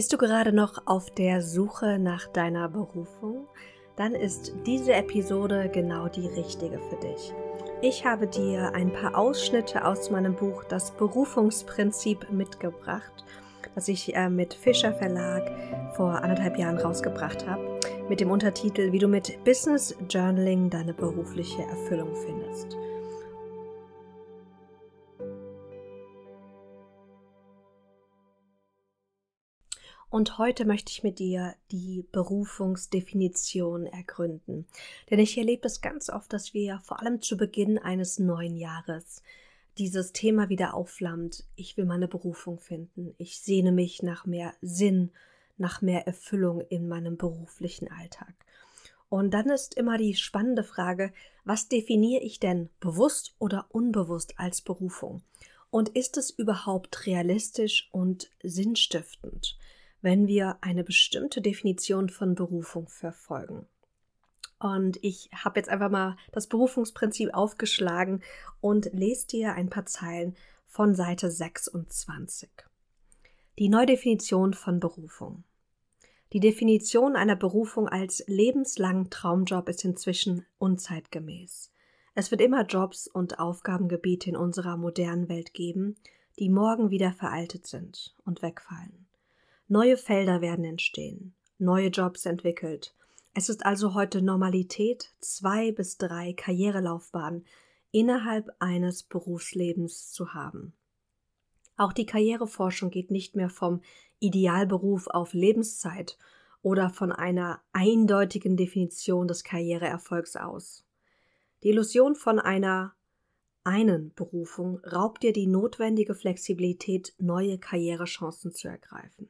Bist du gerade noch auf der Suche nach deiner Berufung? Dann ist diese Episode genau die richtige für dich. Ich habe dir ein paar Ausschnitte aus meinem Buch Das Berufungsprinzip mitgebracht, das ich äh, mit Fischer Verlag vor anderthalb Jahren rausgebracht habe, mit dem Untertitel Wie du mit Business Journaling deine berufliche Erfüllung findest. Und heute möchte ich mit dir die Berufungsdefinition ergründen. Denn ich erlebe das ganz oft, dass wir vor allem zu Beginn eines neuen Jahres dieses Thema wieder aufflammt. Ich will meine Berufung finden. Ich sehne mich nach mehr Sinn, nach mehr Erfüllung in meinem beruflichen Alltag. Und dann ist immer die spannende Frage, was definiere ich denn bewusst oder unbewusst als Berufung? Und ist es überhaupt realistisch und sinnstiftend? Wenn wir eine bestimmte Definition von Berufung verfolgen. Und ich habe jetzt einfach mal das Berufungsprinzip aufgeschlagen und lese dir ein paar Zeilen von Seite 26. Die Neudefinition von Berufung. Die Definition einer Berufung als lebenslangen Traumjob ist inzwischen unzeitgemäß. Es wird immer Jobs und Aufgabengebiete in unserer modernen Welt geben, die morgen wieder veraltet sind und wegfallen. Neue Felder werden entstehen, neue Jobs entwickelt. Es ist also heute Normalität, zwei bis drei Karrierelaufbahnen innerhalb eines Berufslebens zu haben. Auch die Karriereforschung geht nicht mehr vom Idealberuf auf Lebenszeit oder von einer eindeutigen Definition des Karriereerfolgs aus. Die Illusion von einer einen Berufung raubt dir die notwendige Flexibilität, neue Karrierechancen zu ergreifen.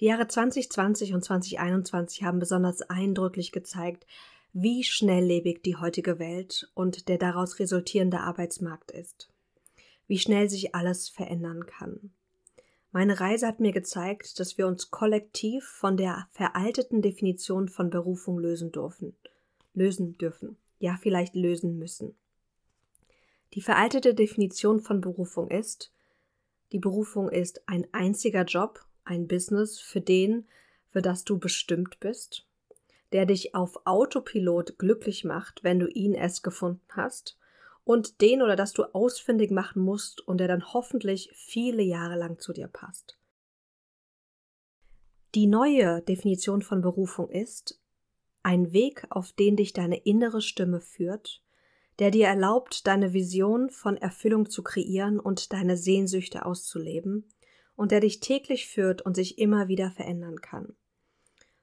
Die Jahre 2020 und 2021 haben besonders eindrücklich gezeigt, wie schnelllebig die heutige Welt und der daraus resultierende Arbeitsmarkt ist. Wie schnell sich alles verändern kann. Meine Reise hat mir gezeigt, dass wir uns kollektiv von der veralteten Definition von Berufung lösen dürfen. Lösen dürfen. Ja, vielleicht lösen müssen. Die veraltete Definition von Berufung ist, die Berufung ist ein einziger Job ein Business für den, für das du bestimmt bist, der dich auf Autopilot glücklich macht, wenn du ihn es gefunden hast, und den oder das du ausfindig machen musst und der dann hoffentlich viele Jahre lang zu dir passt. Die neue Definition von Berufung ist ein Weg, auf den dich deine innere Stimme führt, der dir erlaubt, deine Vision von Erfüllung zu kreieren und deine Sehnsüchte auszuleben, und der dich täglich führt und sich immer wieder verändern kann.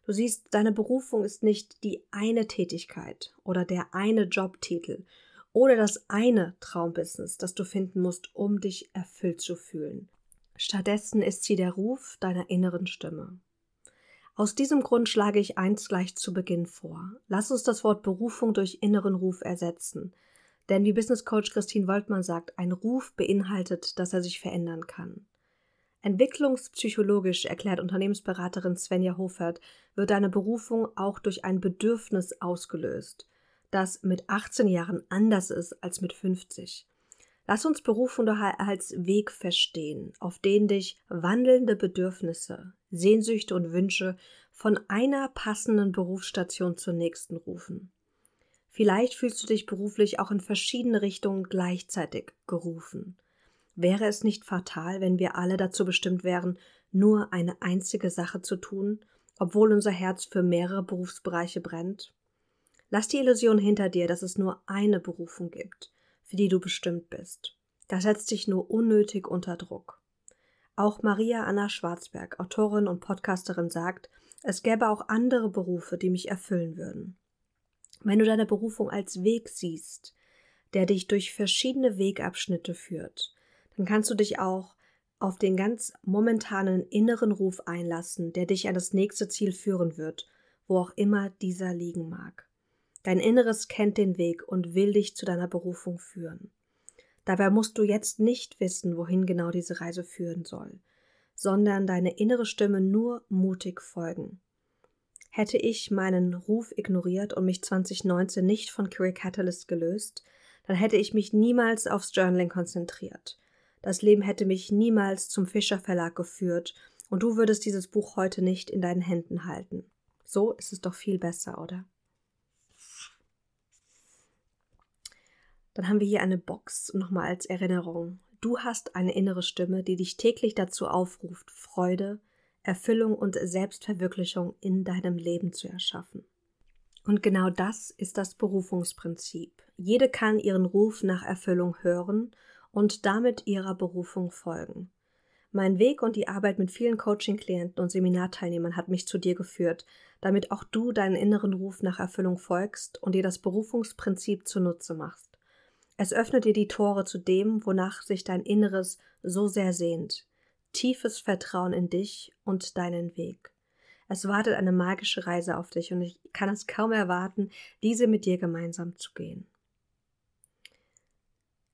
Du siehst, deine Berufung ist nicht die eine Tätigkeit oder der eine Jobtitel oder das eine Traumbusiness, das du finden musst, um dich erfüllt zu fühlen. Stattdessen ist sie der Ruf deiner inneren Stimme. Aus diesem Grund schlage ich eins gleich zu Beginn vor. Lass uns das Wort Berufung durch inneren Ruf ersetzen. Denn wie Business Coach Christine Woltmann sagt, ein Ruf beinhaltet, dass er sich verändern kann. Entwicklungspsychologisch, erklärt Unternehmensberaterin Svenja Hofert, wird deine Berufung auch durch ein Bedürfnis ausgelöst, das mit 18 Jahren anders ist als mit 50. Lass uns Berufung doch als Weg verstehen, auf den dich wandelnde Bedürfnisse, Sehnsüchte und Wünsche von einer passenden Berufsstation zur nächsten rufen. Vielleicht fühlst du dich beruflich auch in verschiedene Richtungen gleichzeitig gerufen. Wäre es nicht fatal, wenn wir alle dazu bestimmt wären, nur eine einzige Sache zu tun, obwohl unser Herz für mehrere Berufsbereiche brennt? Lass die Illusion hinter dir, dass es nur eine Berufung gibt, für die du bestimmt bist. Das setzt dich nur unnötig unter Druck. Auch Maria Anna Schwarzberg, Autorin und Podcasterin, sagt, es gäbe auch andere Berufe, die mich erfüllen würden. Wenn du deine Berufung als Weg siehst, der dich durch verschiedene Wegabschnitte führt, dann kannst du dich auch auf den ganz momentanen inneren Ruf einlassen, der dich an das nächste Ziel führen wird, wo auch immer dieser liegen mag. Dein Inneres kennt den Weg und will dich zu deiner Berufung führen. Dabei musst du jetzt nicht wissen, wohin genau diese Reise führen soll, sondern deine innere Stimme nur mutig folgen. Hätte ich meinen Ruf ignoriert und mich 2019 nicht von Career Catalyst gelöst, dann hätte ich mich niemals aufs Journaling konzentriert. Das Leben hätte mich niemals zum Fischer Verlag geführt und du würdest dieses Buch heute nicht in deinen Händen halten. So ist es doch viel besser, oder? Dann haben wir hier eine Box nochmal als Erinnerung. Du hast eine innere Stimme, die dich täglich dazu aufruft, Freude, Erfüllung und Selbstverwirklichung in deinem Leben zu erschaffen. Und genau das ist das Berufungsprinzip. Jede kann ihren Ruf nach Erfüllung hören und damit ihrer Berufung folgen. Mein Weg und die Arbeit mit vielen Coaching-Klienten und Seminarteilnehmern hat mich zu dir geführt, damit auch du deinen inneren Ruf nach Erfüllung folgst und dir das Berufungsprinzip zunutze machst. Es öffnet dir die Tore zu dem, wonach sich dein Inneres so sehr sehnt. Tiefes Vertrauen in dich und deinen Weg. Es wartet eine magische Reise auf dich und ich kann es kaum erwarten, diese mit dir gemeinsam zu gehen.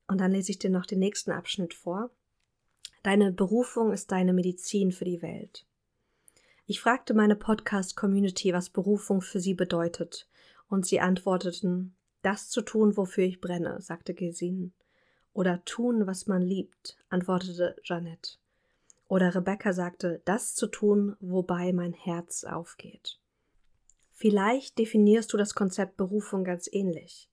Und dann lese ich dir noch den nächsten Abschnitt vor. Deine Berufung ist deine Medizin für die Welt. Ich fragte meine Podcast-Community, was Berufung für sie bedeutet, und sie antworteten, das zu tun, wofür ich brenne, sagte Gesine. Oder tun, was man liebt, antwortete Jeanette. Oder Rebecca sagte, das zu tun, wobei mein Herz aufgeht. Vielleicht definierst du das Konzept Berufung ganz ähnlich.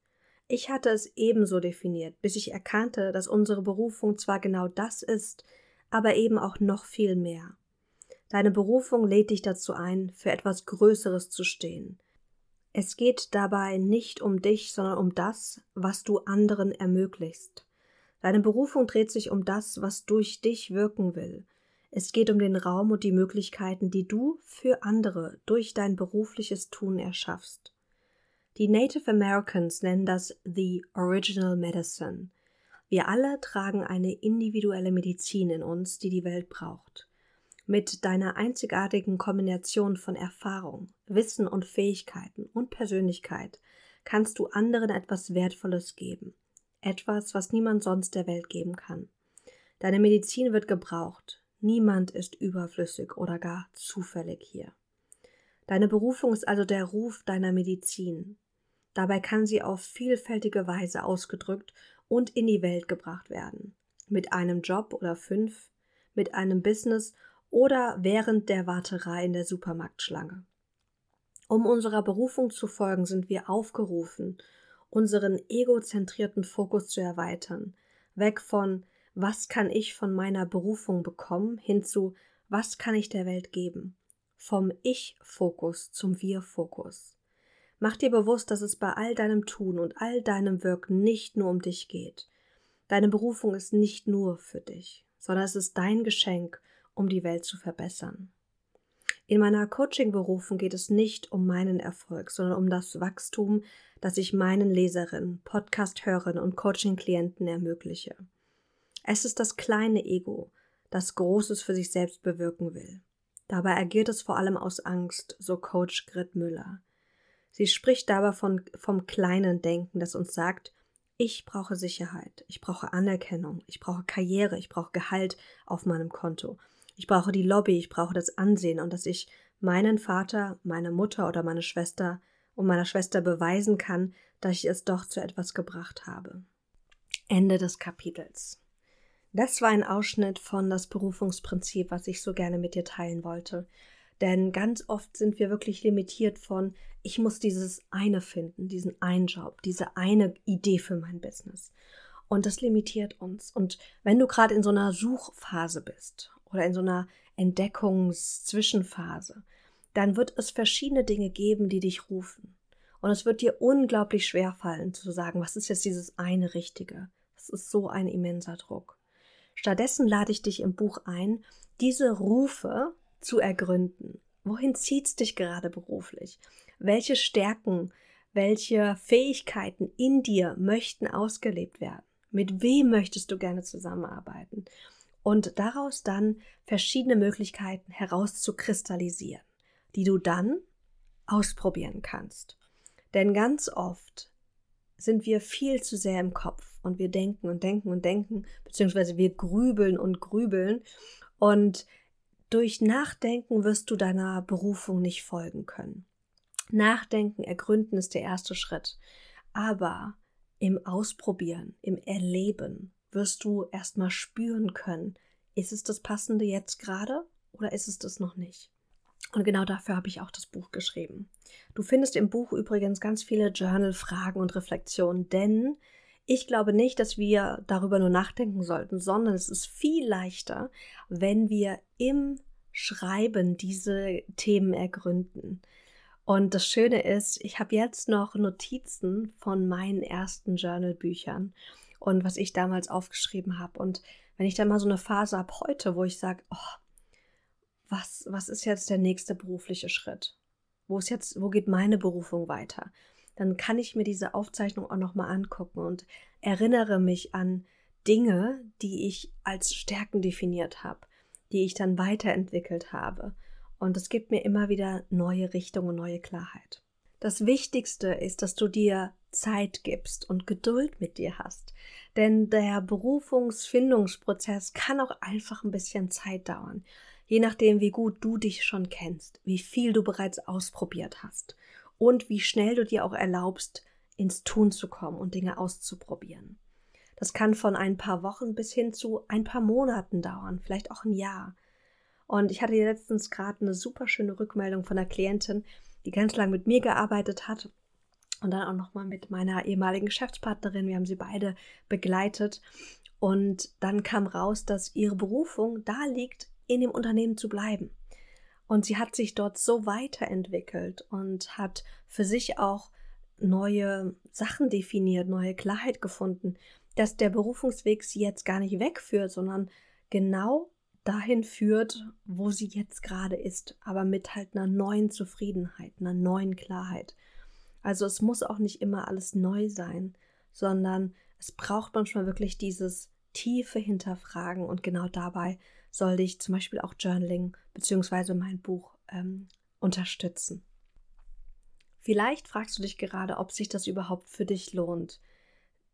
Ich hatte es ebenso definiert, bis ich erkannte, dass unsere Berufung zwar genau das ist, aber eben auch noch viel mehr. Deine Berufung lädt dich dazu ein, für etwas Größeres zu stehen. Es geht dabei nicht um dich, sondern um das, was du anderen ermöglichst. Deine Berufung dreht sich um das, was durch dich wirken will. Es geht um den Raum und die Möglichkeiten, die du für andere durch dein berufliches Tun erschaffst. Die Native Americans nennen das The Original Medicine. Wir alle tragen eine individuelle Medizin in uns, die die Welt braucht. Mit deiner einzigartigen Kombination von Erfahrung, Wissen und Fähigkeiten und Persönlichkeit kannst du anderen etwas Wertvolles geben. Etwas, was niemand sonst der Welt geben kann. Deine Medizin wird gebraucht. Niemand ist überflüssig oder gar zufällig hier. Deine Berufung ist also der Ruf deiner Medizin. Dabei kann sie auf vielfältige Weise ausgedrückt und in die Welt gebracht werden. Mit einem Job oder fünf, mit einem Business oder während der Warterei in der Supermarktschlange. Um unserer Berufung zu folgen, sind wir aufgerufen, unseren egozentrierten Fokus zu erweitern, weg von was kann ich von meiner Berufung bekommen, hin zu was kann ich der Welt geben, vom Ich-Fokus zum Wir-Fokus. Mach dir bewusst, dass es bei all deinem Tun und all deinem Wirken nicht nur um dich geht. Deine Berufung ist nicht nur für dich, sondern es ist dein Geschenk, um die Welt zu verbessern. In meiner Coaching-Berufung geht es nicht um meinen Erfolg, sondern um das Wachstum, das ich meinen Leserinnen, Podcast-Hörerinnen und Coaching-Klienten ermögliche. Es ist das kleine Ego, das Großes für sich selbst bewirken will. Dabei agiert es vor allem aus Angst, so Coach Grit Müller. Sie spricht dabei von, vom kleinen Denken, das uns sagt, ich brauche Sicherheit, ich brauche Anerkennung, ich brauche Karriere, ich brauche Gehalt auf meinem Konto, ich brauche die Lobby, ich brauche das Ansehen und dass ich meinen Vater, meine Mutter oder meine Schwester und meiner Schwester beweisen kann, dass ich es doch zu etwas gebracht habe. Ende des Kapitels. Das war ein Ausschnitt von das Berufungsprinzip, was ich so gerne mit dir teilen wollte. Denn ganz oft sind wir wirklich limitiert von, ich muss dieses eine finden, diesen einen Job, diese eine Idee für mein Business. Und das limitiert uns. Und wenn du gerade in so einer Suchphase bist oder in so einer Entdeckungszwischenphase, dann wird es verschiedene Dinge geben, die dich rufen. Und es wird dir unglaublich schwer fallen zu sagen, was ist jetzt dieses eine Richtige. Das ist so ein immenser Druck. Stattdessen lade ich dich im Buch ein, diese Rufe zu ergründen. Wohin zieht's dich gerade beruflich? Welche Stärken, welche Fähigkeiten in dir möchten ausgelebt werden? Mit wem möchtest du gerne zusammenarbeiten? Und daraus dann verschiedene Möglichkeiten herauszukristallisieren, die du dann ausprobieren kannst. Denn ganz oft sind wir viel zu sehr im Kopf und wir denken und denken und denken, beziehungsweise wir grübeln und grübeln und durch Nachdenken wirst du deiner Berufung nicht folgen können. Nachdenken, ergründen ist der erste Schritt. Aber im Ausprobieren, im Erleben wirst du erstmal spüren können, ist es das Passende jetzt gerade oder ist es das noch nicht? Und genau dafür habe ich auch das Buch geschrieben. Du findest im Buch übrigens ganz viele Journal-Fragen und Reflexionen, denn ich glaube nicht, dass wir darüber nur nachdenken sollten, sondern es ist viel leichter, wenn wir im Schreiben diese Themen ergründen. Und das Schöne ist, ich habe jetzt noch Notizen von meinen ersten Journal-Büchern und was ich damals aufgeschrieben habe. Und wenn ich dann mal so eine Phase habe heute, wo ich sage, oh, was, was ist jetzt der nächste berufliche Schritt? Wo ist jetzt, wo geht meine Berufung weiter? Dann kann ich mir diese Aufzeichnung auch nochmal angucken und erinnere mich an Dinge, die ich als Stärken definiert habe, die ich dann weiterentwickelt habe. Und es gibt mir immer wieder neue Richtungen, neue Klarheit. Das Wichtigste ist, dass du dir Zeit gibst und Geduld mit dir hast. Denn der Berufungsfindungsprozess kann auch einfach ein bisschen Zeit dauern je nachdem, wie gut du dich schon kennst, wie viel du bereits ausprobiert hast und wie schnell du dir auch erlaubst, ins Tun zu kommen und Dinge auszuprobieren. Das kann von ein paar Wochen bis hin zu ein paar Monaten dauern, vielleicht auch ein Jahr. Und ich hatte letztens gerade eine super schöne Rückmeldung von einer Klientin, die ganz lange mit mir gearbeitet hat und dann auch nochmal mit meiner ehemaligen Geschäftspartnerin. Wir haben sie beide begleitet. Und dann kam raus, dass ihre Berufung da liegt, in dem Unternehmen zu bleiben. Und sie hat sich dort so weiterentwickelt und hat für sich auch neue Sachen definiert, neue Klarheit gefunden, dass der Berufungsweg sie jetzt gar nicht wegführt, sondern genau dahin führt, wo sie jetzt gerade ist, aber mit halt einer neuen Zufriedenheit, einer neuen Klarheit. Also es muss auch nicht immer alles neu sein, sondern es braucht manchmal wirklich dieses tiefe Hinterfragen und genau dabei soll dich zum Beispiel auch Journaling bzw. mein Buch ähm, unterstützen. Vielleicht fragst du dich gerade, ob sich das überhaupt für dich lohnt,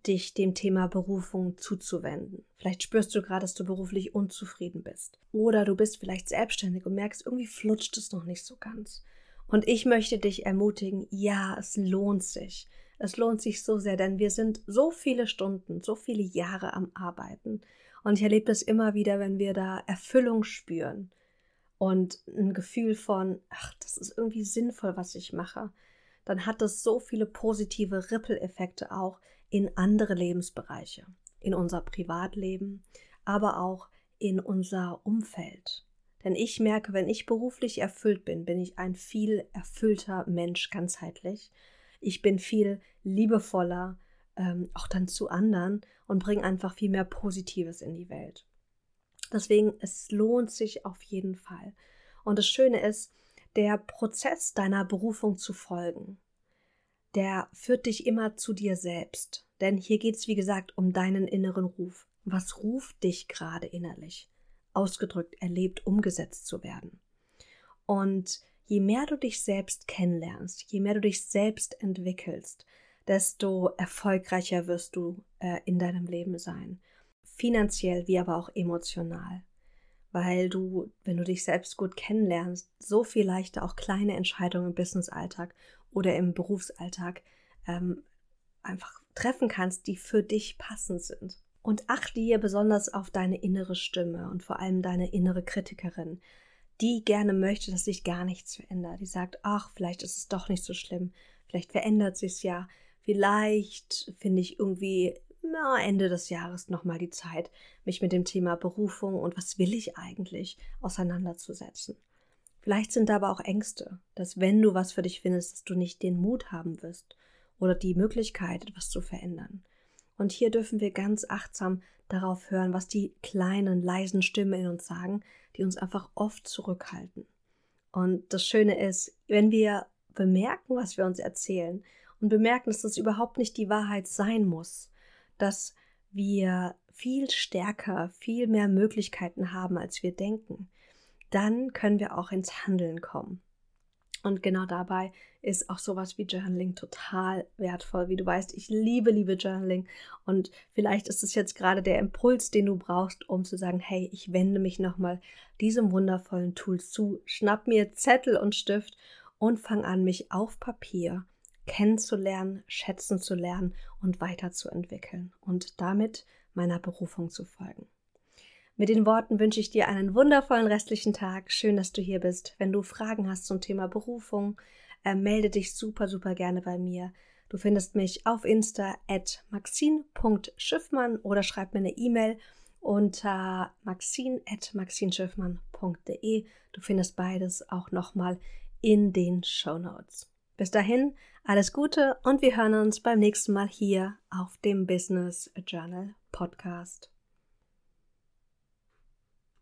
dich dem Thema Berufung zuzuwenden. Vielleicht spürst du gerade, dass du beruflich unzufrieden bist. Oder du bist vielleicht selbstständig und merkst, irgendwie flutscht es noch nicht so ganz. Und ich möchte dich ermutigen, ja, es lohnt sich. Es lohnt sich so sehr, denn wir sind so viele Stunden, so viele Jahre am Arbeiten. Und ich erlebe das immer wieder, wenn wir da Erfüllung spüren und ein Gefühl von, ach, das ist irgendwie sinnvoll, was ich mache, dann hat das so viele positive Ripple-Effekte auch in andere Lebensbereiche, in unser Privatleben, aber auch in unser Umfeld. Denn ich merke, wenn ich beruflich erfüllt bin, bin ich ein viel erfüllter Mensch ganzheitlich. Ich bin viel liebevoller, ähm, auch dann zu anderen und bringe einfach viel mehr Positives in die Welt. Deswegen, es lohnt sich auf jeden Fall. Und das Schöne ist, der Prozess deiner Berufung zu folgen, der führt dich immer zu dir selbst. Denn hier geht es, wie gesagt, um deinen inneren Ruf. Was ruft dich gerade innerlich? Ausgedrückt, erlebt, umgesetzt zu werden. Und je mehr du dich selbst kennenlernst, je mehr du dich selbst entwickelst, desto erfolgreicher wirst du äh, in deinem Leben sein. Finanziell wie aber auch emotional. Weil du, wenn du dich selbst gut kennenlernst, so viel leichter auch kleine Entscheidungen im Businessalltag oder im Berufsalltag ähm, einfach treffen kannst, die für dich passend sind. Und achte hier besonders auf deine innere Stimme und vor allem deine innere Kritikerin, die gerne möchte, dass sich gar nichts verändert. Die sagt, ach, vielleicht ist es doch nicht so schlimm, vielleicht verändert sich ja, Vielleicht finde ich irgendwie na, Ende des Jahres nochmal die Zeit, mich mit dem Thema Berufung und was will ich eigentlich auseinanderzusetzen. Vielleicht sind da aber auch Ängste, dass wenn du was für dich findest, dass du nicht den Mut haben wirst oder die Möglichkeit, etwas zu verändern. Und hier dürfen wir ganz achtsam darauf hören, was die kleinen, leisen Stimmen in uns sagen, die uns einfach oft zurückhalten. Und das Schöne ist, wenn wir bemerken, was wir uns erzählen und bemerken, dass das überhaupt nicht die Wahrheit sein muss, dass wir viel stärker, viel mehr Möglichkeiten haben, als wir denken, dann können wir auch ins Handeln kommen. Und genau dabei ist auch sowas wie Journaling total wertvoll. Wie du weißt, ich liebe, liebe Journaling. Und vielleicht ist es jetzt gerade der Impuls, den du brauchst, um zu sagen, hey, ich wende mich nochmal diesem wundervollen Tool zu, schnapp mir Zettel und Stift und fang an, mich auf Papier kennenzulernen, schätzen zu lernen und weiterzuentwickeln und damit meiner Berufung zu folgen. Mit den Worten wünsche ich dir einen wundervollen restlichen Tag. Schön, dass du hier bist. Wenn du Fragen hast zum Thema Berufung, äh, melde dich super, super gerne bei mir. Du findest mich auf Insta at maxine.schiffmann oder schreib mir eine E-Mail unter maxine.maxinschiffmann.de. Du findest beides auch nochmal in den Show Notes. Bis dahin, alles Gute und wir hören uns beim nächsten Mal hier auf dem Business Journal Podcast.